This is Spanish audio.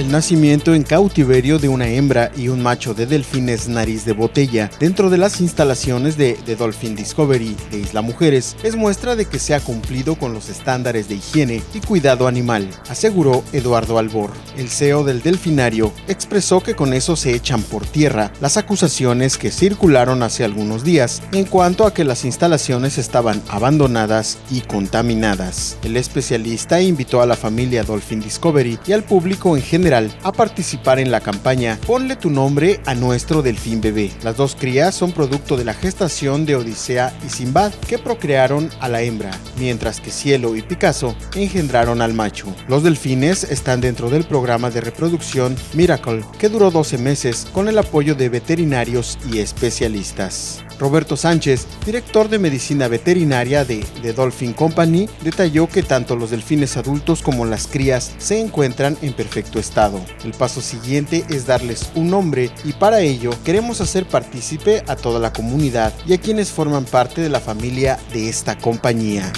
El nacimiento en cautiverio de una hembra y un macho de delfines nariz de botella dentro de las instalaciones de The Dolphin Discovery de Isla Mujeres es muestra de que se ha cumplido con los estándares de higiene y cuidado animal, aseguró Eduardo Albor. El CEO del delfinario expresó que con eso se echan por tierra las acusaciones que circularon hace algunos días en cuanto a que las instalaciones estaban abandonadas y contaminadas. El especialista invitó a la familia Dolphin Discovery y al público en general a participar en la campaña Ponle tu nombre a nuestro delfín bebé. Las dos crías son producto de la gestación de Odisea y Simbad que procrearon a la hembra, mientras que Cielo y Picasso engendraron al macho. Los delfines están dentro del programa de reproducción Miracle, que duró 12 meses con el apoyo de veterinarios y especialistas. Roberto Sánchez, director de medicina veterinaria de The Dolphin Company, detalló que tanto los delfines adultos como las crías se encuentran en perfecto estado. El paso siguiente es darles un nombre y para ello queremos hacer partícipe a toda la comunidad y a quienes forman parte de la familia de esta compañía.